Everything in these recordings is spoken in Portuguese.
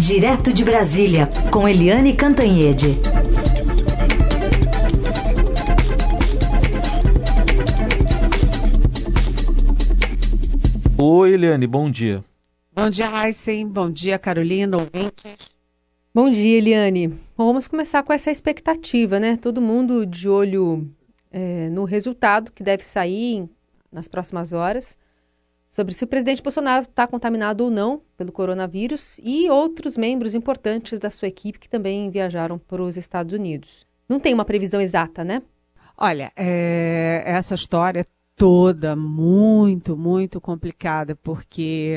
Direto de Brasília, com Eliane Cantanhede. Oi, Eliane, bom dia. Bom dia, Heisen. Bom dia, Carolina, ouvintes. Bom dia, Eliane. Bom, vamos começar com essa expectativa, né? Todo mundo de olho é, no resultado que deve sair nas próximas horas sobre se o presidente Bolsonaro está contaminado ou não pelo coronavírus e outros membros importantes da sua equipe que também viajaram para os Estados Unidos. Não tem uma previsão exata, né? Olha, é, essa história toda muito, muito complicada, porque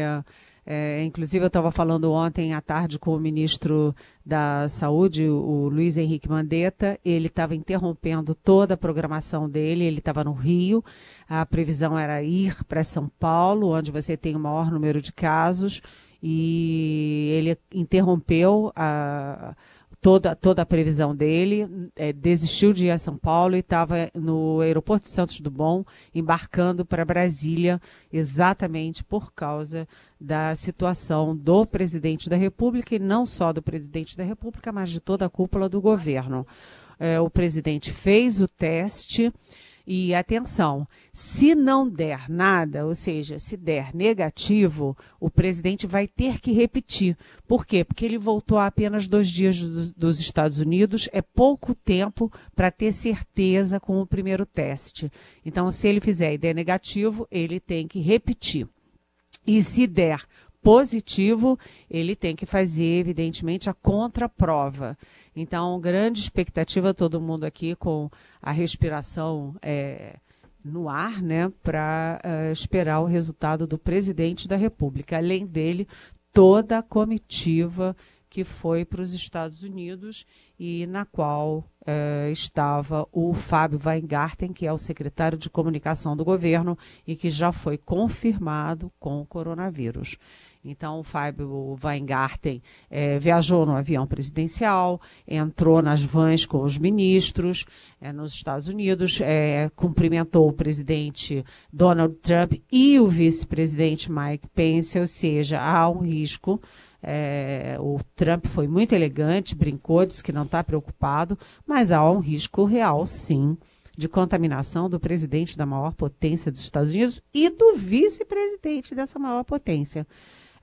é, inclusive, eu estava falando ontem à tarde com o ministro da Saúde, o Luiz Henrique Mandetta. Ele estava interrompendo toda a programação dele. Ele estava no Rio. A previsão era ir para São Paulo, onde você tem o maior número de casos. E ele interrompeu a toda, toda a previsão dele, é, desistiu de ir a São Paulo e estava no aeroporto de Santos Dumont, embarcando para Brasília, exatamente por causa da situação do presidente da República, e não só do presidente da República, mas de toda a cúpula do governo. É, o presidente fez o teste e atenção, se não der nada, ou seja, se der negativo, o presidente vai ter que repetir. Por quê? Porque ele voltou há apenas dois dias dos Estados Unidos, é pouco tempo para ter certeza com o primeiro teste. Então, se ele fizer e der negativo, ele tem que repetir. E se der positivo, ele tem que fazer, evidentemente, a contraprova. Então, grande expectativa, todo mundo aqui com a respiração é, no ar, né, para uh, é, esperar o resultado do presidente da República. Além dele, toda a comitiva que foi para os Estados Unidos e na qual uh, estava o Fábio Weingarten, que é o secretário de comunicação do governo e que já foi confirmado com o coronavírus. Então, o Fábio Weingarten é, viajou no avião presidencial, entrou nas vans com os ministros é, nos Estados Unidos, é, cumprimentou o presidente Donald Trump e o vice-presidente Mike Pence, ou seja, há um risco. É, o Trump foi muito elegante, brincou, disse que não está preocupado, mas há um risco real, sim, de contaminação do presidente da maior potência dos Estados Unidos e do vice-presidente dessa maior potência.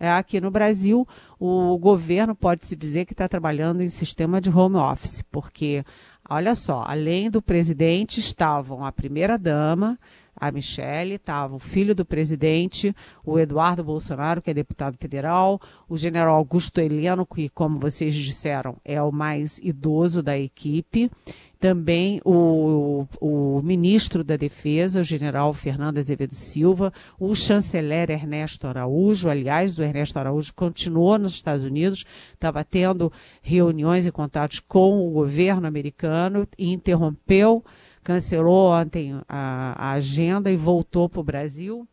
É, aqui no Brasil, o governo pode-se dizer que está trabalhando em sistema de home office, porque, olha só, além do presidente, estavam a primeira-dama, a Michele, estava o filho do presidente, o Eduardo Bolsonaro, que é deputado federal, o general Augusto Heleno, que, como vocês disseram, é o mais idoso da equipe, também o, o, ministro da Defesa, o general Fernando Azevedo Silva, o chanceler Ernesto Araújo, aliás, o Ernesto Araújo continuou nos Estados Unidos, estava tendo reuniões e contatos com o governo americano e interrompeu, cancelou ontem a, a agenda e voltou para o Brasil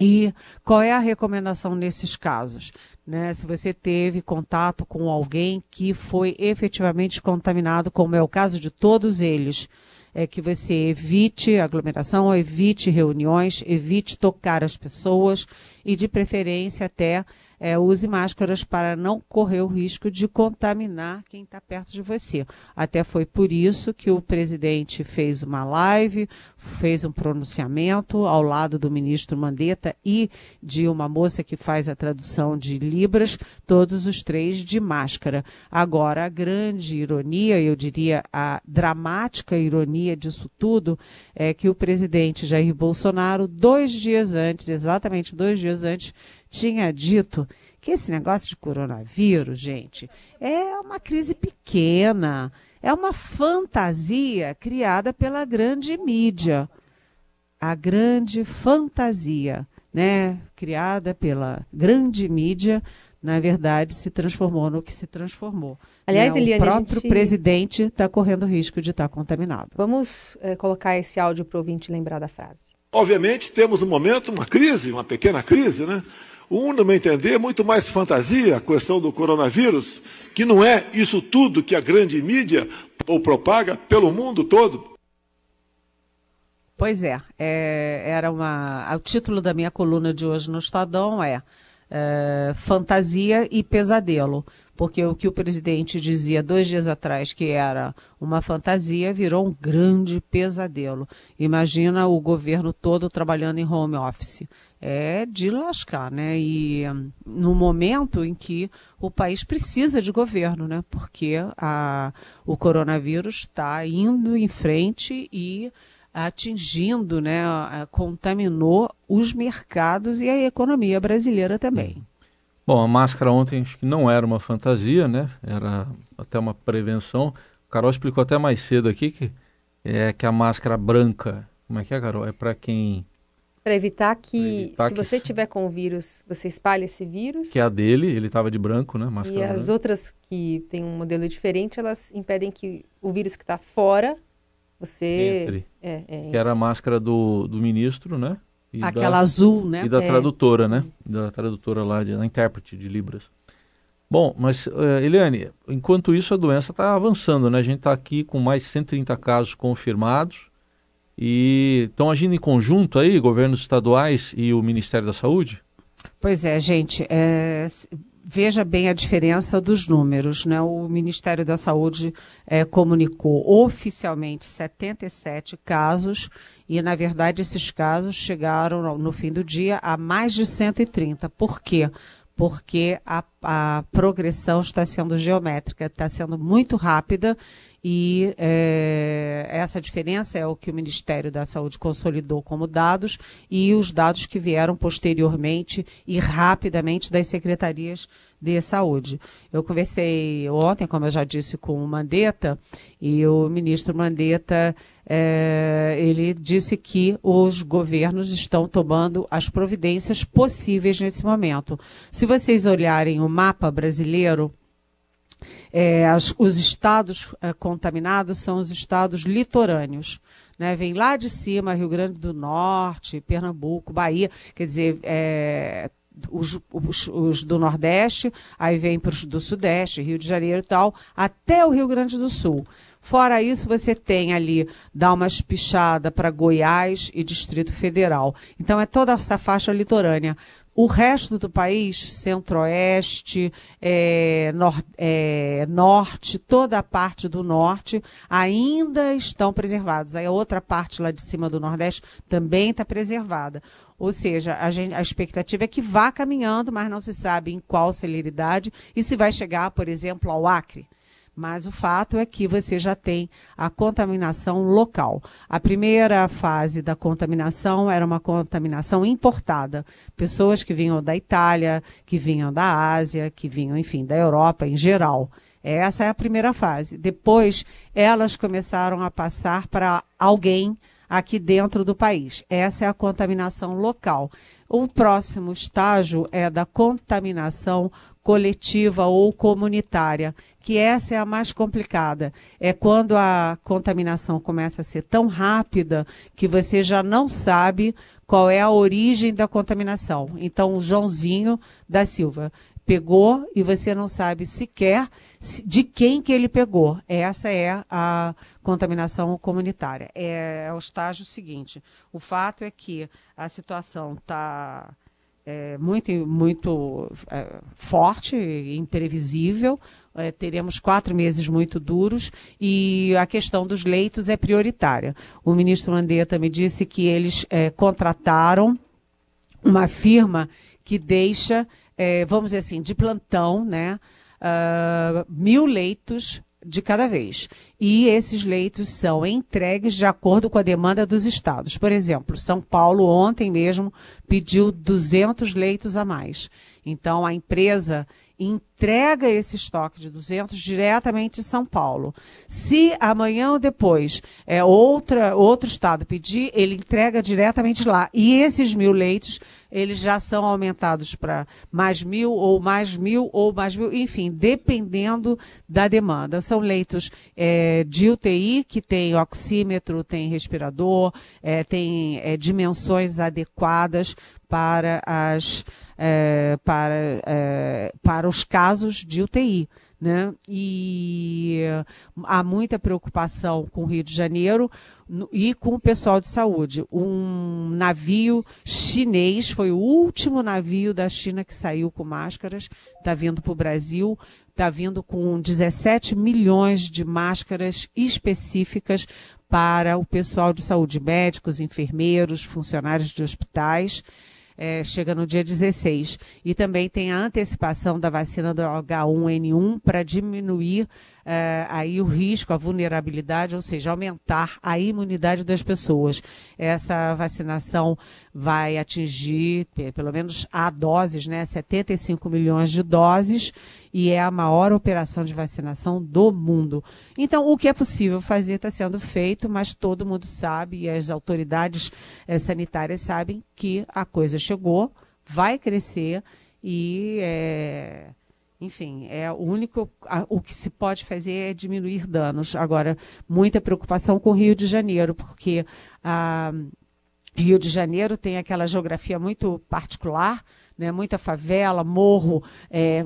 e qual é a recomendação nesses casos? Né? Se você teve contato com alguém que foi efetivamente contaminado, como é o caso de todos eles, é que você evite aglomeração, evite reuniões, evite tocar as pessoas e, de preferência, até é, use máscaras para não correr o risco de contaminar quem está perto de você. Até foi por isso que o presidente fez uma live, fez um pronunciamento ao lado do ministro Mandetta e de uma moça que faz a tradução de Libras, todos os três de máscara. Agora, a grande ironia, eu diria a dramática ironia disso tudo, é que o presidente Jair Bolsonaro, dois dias antes, exatamente dois dias antes, tinha dito que esse negócio de coronavírus, gente, é uma crise pequena, é uma fantasia criada pela grande mídia. A grande fantasia, né, criada pela grande mídia, na verdade, se transformou no que se transformou. Aliás, né? Eliane, o próprio gente... presidente está correndo risco de estar tá contaminado. Vamos é, colocar esse áudio para o ouvinte lembrar da frase. Obviamente, temos no momento uma crise, uma pequena crise, né? Um, no meu entender, é muito mais fantasia a questão do coronavírus, que não é isso tudo que a grande mídia ou propaga pelo mundo todo. Pois é, é era uma. O título da minha coluna de hoje no Estadão é, é, fantasia e pesadelo. Porque o que o presidente dizia dois dias atrás que era uma fantasia virou um grande pesadelo. Imagina o governo todo trabalhando em home office. É de lascar, né? E no momento em que o país precisa de governo, né? Porque a, o coronavírus está indo em frente e atingindo, né, contaminou os mercados e a economia brasileira também. Bom, a máscara ontem acho que não era uma fantasia, né? Era até uma prevenção. O Carol explicou até mais cedo aqui que é que a máscara branca, como é que é, Carol? É para quem para evitar que, evitar se que... você tiver com o vírus, você espalhe esse vírus. Que é a dele, ele estava de branco, né? Máscara e as outras que têm um modelo diferente, elas impedem que o vírus que está fora você. Entre. É, é, que era a máscara do, do ministro, né? E Aquela da, azul, né? E da é. tradutora, né? Da tradutora lá, de, da intérprete de Libras. Bom, mas, uh, Eliane, enquanto isso a doença está avançando, né? A gente está aqui com mais 130 casos confirmados e estão agindo em conjunto aí, governos estaduais e o Ministério da Saúde? Pois é, gente. É, veja bem a diferença dos números. Né? O Ministério da Saúde é, comunicou oficialmente 77 casos e, na verdade, esses casos chegaram no fim do dia a mais de 130. Por quê? Porque a, a progressão está sendo geométrica, está sendo muito rápida e é, essa diferença é o que o Ministério da Saúde consolidou como dados e os dados que vieram posteriormente e rapidamente das secretarias de saúde. Eu conversei ontem, como eu já disse, com o Mandetta e o ministro Mandetta é, ele disse que os governos estão tomando as providências possíveis nesse momento. Se vocês olharem o mapa brasileiro, é, as, os estados é, contaminados são os estados litorâneos. Né? Vem lá de cima, Rio Grande do Norte, Pernambuco, Bahia, quer dizer, é, os, os, os, do Nordeste, aí vem para os do Sudeste, Rio de Janeiro e tal, até o Rio Grande do Sul. Fora isso, você tem ali, dá uma espichada para Goiás e Distrito Federal. Então, é toda essa faixa litorânea. O resto do país, centro-oeste, é, nor é, norte, toda a parte do norte, ainda estão preservados. Aí a outra parte lá de cima do nordeste também está preservada. Ou seja, a, gente, a, expectativa é que vá caminhando, mas não se sabe em qual celeridade e se vai chegar, por exemplo, ao Acre. Mas o fato é que você já tem a contaminação local. A primeira fase da contaminação era uma contaminação importada. Pessoas que vinham da Itália, que vinham da Ásia, que vinham, enfim, da Europa em geral. Essa é a primeira fase. Depois, elas começaram a passar para alguém aqui dentro do país. Essa é a contaminação local. O próximo estágio é da contaminação coletiva ou comunitária, que essa é a mais complicada. É quando a contaminação começa a ser tão rápida que você já não sabe qual é a origem da contaminação. Então, o Joãozinho da Silva pegou e você não sabe sequer de quem que ele pegou. Essa é a contaminação comunitária. É, é o estágio seguinte. O fato é que a situação está é, muito, muito é, forte, imprevisível. É, teremos quatro meses muito duros e a questão dos leitos é prioritária. O ministro Mandetta me disse que eles é, contrataram uma firma que deixa, é, vamos dizer assim, de plantão, né, uh, mil leitos de cada vez. E esses leitos são entregues de acordo com a demanda dos estados. Por exemplo, São Paulo ontem mesmo pediu 200 leitos a mais. Então a empresa entrega esse estoque de 200 diretamente em São Paulo. Se amanhã ou depois é, outra, outro estado pedir, ele entrega diretamente lá. E esses mil leitos, eles já são aumentados para mais mil, ou mais mil, ou mais mil, enfim, dependendo da demanda. São leitos é, de UTI, que tem oxímetro, tem respirador, é, tem é, dimensões adequadas para as é, para, é, para os casos de UTI. né? E há muita preocupação com o Rio de Janeiro e com o pessoal de saúde. Um navio chinês foi o último navio da China que saiu com máscaras, está vindo para o Brasil, está vindo com 17 milhões de máscaras específicas para o pessoal de saúde, médicos, enfermeiros, funcionários de hospitais é, chega no dia 16. E também tem a antecipação da vacina do H1N1 para diminuir é, aí o risco, a vulnerabilidade, ou seja, aumentar a imunidade das pessoas. Essa vacinação vai atingir, pelo menos a doses, né, 75 milhões de doses, e é a maior operação de vacinação do mundo. Então, o que é possível fazer está sendo feito, mas todo mundo sabe, e as autoridades é, sanitárias sabem que a coisa chegou, vai crescer e é, enfim, é o único, a, o que se pode fazer é diminuir danos. Agora, muita preocupação com o Rio de Janeiro, porque a Rio de Janeiro tem aquela geografia muito particular, né, muita favela, morro, é,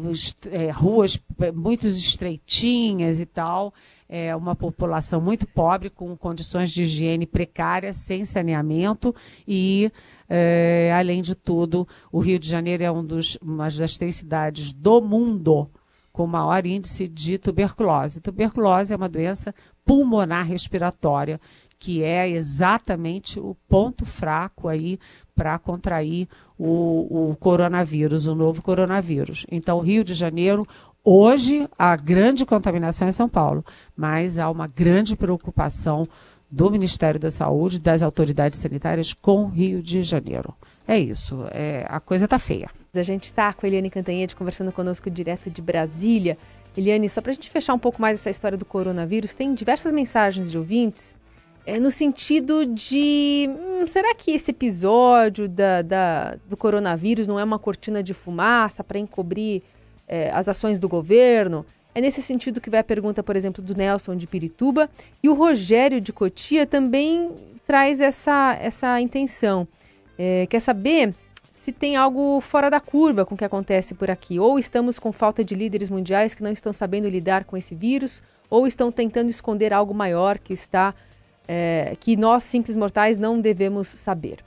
é, ruas muito estreitinhas e tal, é uma população muito pobre, com condições de higiene precárias, sem saneamento. E é, além de tudo, o Rio de Janeiro é um dos, uma das três cidades do mundo com maior índice de tuberculose. Tuberculose é uma doença pulmonar respiratória, que é exatamente o ponto fraco aí para contrair o, o coronavírus, o novo coronavírus. Então, Rio de Janeiro, hoje, a grande contaminação é São Paulo, mas há uma grande preocupação do Ministério da Saúde, das autoridades sanitárias com Rio de Janeiro. É isso, é, a coisa está feia. A gente está com a Eliane Cantanhede conversando conosco direto de Brasília. Eliane, só para a gente fechar um pouco mais essa história do coronavírus, tem diversas mensagens de ouvintes é, no sentido de hum, será que esse episódio da, da, do coronavírus não é uma cortina de fumaça para encobrir é, as ações do governo? É nesse sentido que vai a pergunta, por exemplo, do Nelson de Pirituba. E o Rogério de Cotia também traz essa, essa intenção. É, quer saber se tem algo fora da curva com o que acontece por aqui. Ou estamos com falta de líderes mundiais que não estão sabendo lidar com esse vírus, ou estão tentando esconder algo maior que está. É, que nós, simples mortais, não devemos saber.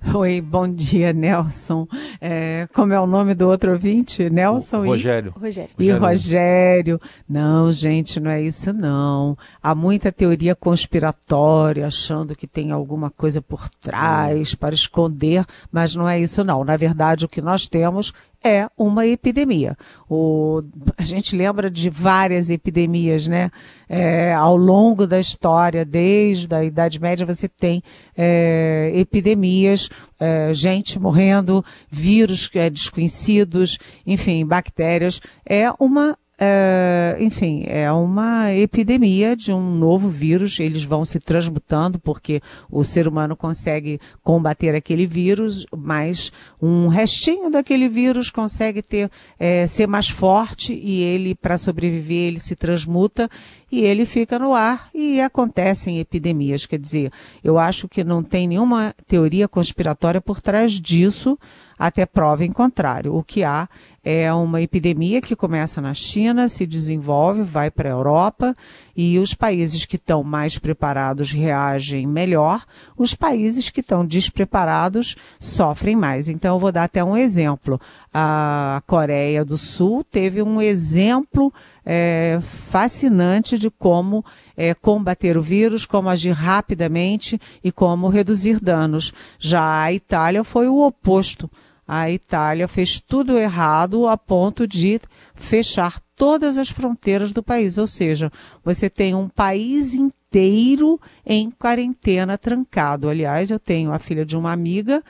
Oi, bom dia, Nelson. É, como é o nome do outro ouvinte? Nelson o, Rogério. E Rogério. E Rogério. Não, gente, não é isso não. Há muita teoria conspiratória, achando que tem alguma coisa por trás para esconder, mas não é isso não. Na verdade, o que nós temos é uma epidemia. O, a gente lembra de várias epidemias, né? É, ao longo da história, desde a Idade Média, você tem é, epidemias, é, gente morrendo, vírus é, desconhecidos, enfim, bactérias. É uma é, enfim, é uma epidemia de um novo vírus. Eles vão se transmutando porque o ser humano consegue combater aquele vírus, mas um restinho daquele vírus consegue ter é, ser mais forte e ele, para sobreviver, ele se transmuta e ele fica no ar e acontecem epidemias. Quer dizer, eu acho que não tem nenhuma teoria conspiratória por trás disso, até prova em contrário. O que há é uma epidemia que começa na China, se desenvolve, vai para a Europa e os países que estão mais preparados reagem melhor, os países que estão despreparados sofrem mais. Então, eu vou dar até um exemplo. A Coreia do Sul teve um exemplo é, fascinante de como é, combater o vírus, como agir rapidamente e como reduzir danos. Já a Itália foi o oposto. A Itália fez tudo errado a ponto de fechar todas as fronteiras do país. Ou seja, você tem um país inteiro em quarentena trancado. Aliás, eu tenho a filha de uma amiga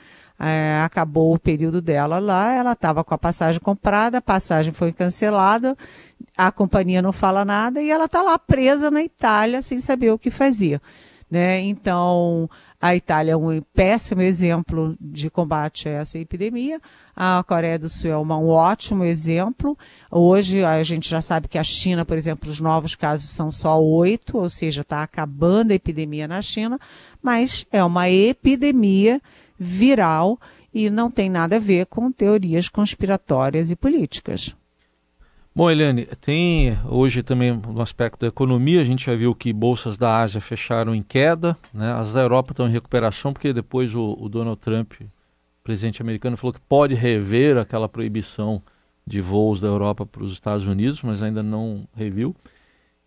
é, acabou o período dela lá, ela estava com a passagem comprada, a passagem foi cancelada, a companhia não fala nada e ela está lá presa na Itália sem saber o que fazer. Né? Então, a Itália é um péssimo exemplo de combate a essa epidemia. A Coreia do Sul é uma, um ótimo exemplo. Hoje a gente já sabe que a China, por exemplo, os novos casos são só oito, ou seja, está acabando a epidemia na China, mas é uma epidemia viral e não tem nada a ver com teorias conspiratórias e políticas. Bom, Eliane, tem hoje também no aspecto da economia, a gente já viu que bolsas da Ásia fecharam em queda, né? as da Europa estão em recuperação, porque depois o, o Donald Trump, presidente americano, falou que pode rever aquela proibição de voos da Europa para os Estados Unidos, mas ainda não reviu.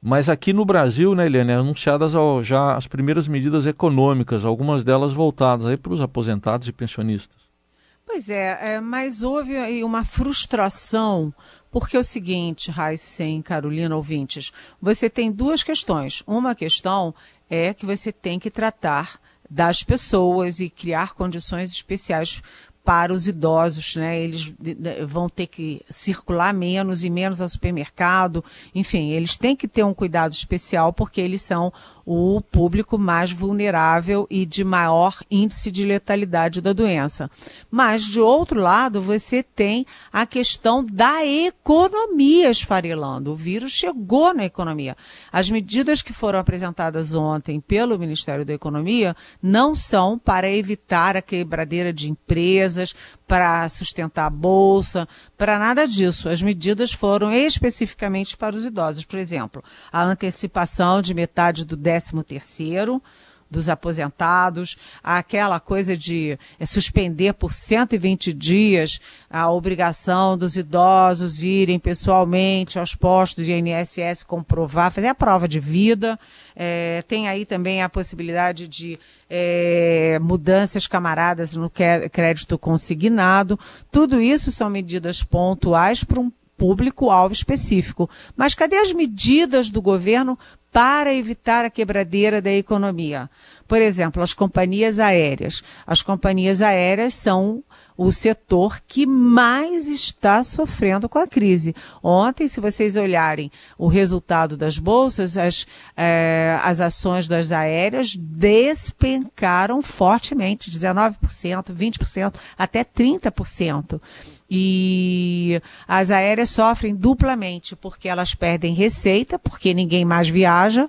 Mas aqui no Brasil, né, Eliane, anunciadas já as primeiras medidas econômicas, algumas delas voltadas aí para os aposentados e pensionistas. Pois é, é, mas houve aí uma frustração, porque é o seguinte, Raíssen, Carolina, ouvintes, você tem duas questões. Uma questão é que você tem que tratar das pessoas e criar condições especiais para os idosos, né? Eles vão ter que circular menos e menos ao supermercado. Enfim, eles têm que ter um cuidado especial porque eles são o público mais vulnerável e de maior índice de letalidade da doença. Mas, de outro lado, você tem a questão da economia esfarelando. O vírus chegou na economia. As medidas que foram apresentadas ontem pelo Ministério da Economia não são para evitar a quebradeira de empresas, para sustentar a bolsa, para nada disso. As medidas foram especificamente para os idosos. Por exemplo, a antecipação de metade do 13 terceiro dos aposentados, aquela coisa de é, suspender por 120 dias a obrigação dos idosos irem pessoalmente aos postos de INSS comprovar, fazer a prova de vida. É, tem aí também a possibilidade de é, mudanças camaradas no crédito consignado. Tudo isso são medidas pontuais para um público-alvo específico. Mas cadê as medidas do governo para evitar a quebradeira da economia. Por exemplo, as companhias aéreas. As companhias aéreas são o setor que mais está sofrendo com a crise. Ontem, se vocês olharem o resultado das bolsas, as, eh, as ações das aéreas despencaram fortemente, 19%, 20%, até 30%. E as aéreas sofrem duplamente, porque elas perdem receita, porque ninguém mais viaja,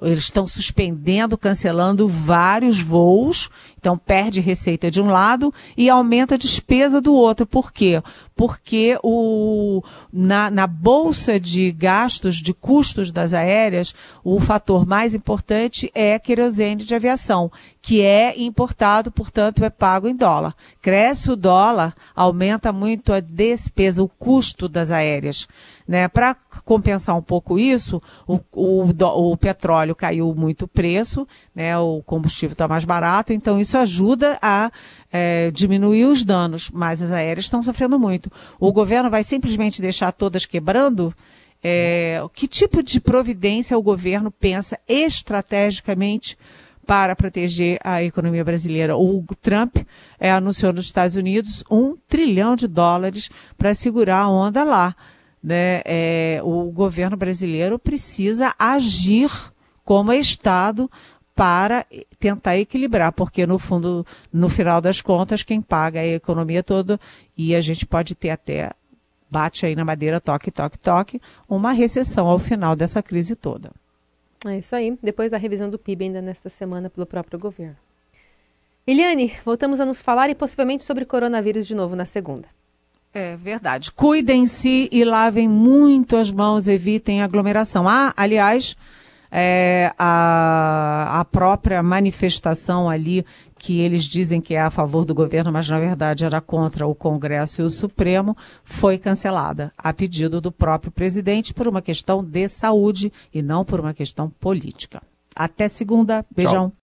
eles estão suspendendo, cancelando vários voos, então perde receita de um lado e aumenta a despesa do outro. Por quê? Porque o, na, na bolsa de gastos, de custos das aéreas, o fator mais importante é querosene de aviação, que é importado, portanto, é pago em dólar. Cresce o dólar, aumenta muito a despesa, o custo das aéreas. Né? Para compensar um pouco isso, o, o, o, petróleo caiu muito o preço, né? o combustível está mais barato, então isso ajuda a é, diminuir os danos, mas as aéreas estão sofrendo muito. O governo vai simplesmente deixar todas quebrando? É, que tipo de providência o governo pensa estrategicamente para proteger a economia brasileira. O Trump é, anunciou nos Estados Unidos um trilhão de dólares para segurar a onda lá né, é, o governo brasileiro precisa agir como Estado para tentar equilibrar, porque no fundo, no final das contas, quem paga é a economia toda e a gente pode ter até, bate aí na madeira, toque, toque, toque, uma recessão ao final dessa crise toda. É isso aí, depois da revisão do PIB ainda nesta semana pelo próprio governo. Eliane, voltamos a nos falar e possivelmente sobre coronavírus de novo na segunda. É verdade. Cuidem-se e lavem muito as mãos, evitem aglomeração. Ah, aliás, é, a, a própria manifestação ali, que eles dizem que é a favor do governo, mas na verdade era contra o Congresso e o Supremo, foi cancelada, a pedido do próprio presidente, por uma questão de saúde e não por uma questão política. Até segunda. Beijão. Tchau.